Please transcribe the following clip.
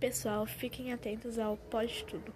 Pessoal, fiquem atentos ao pós-tudo.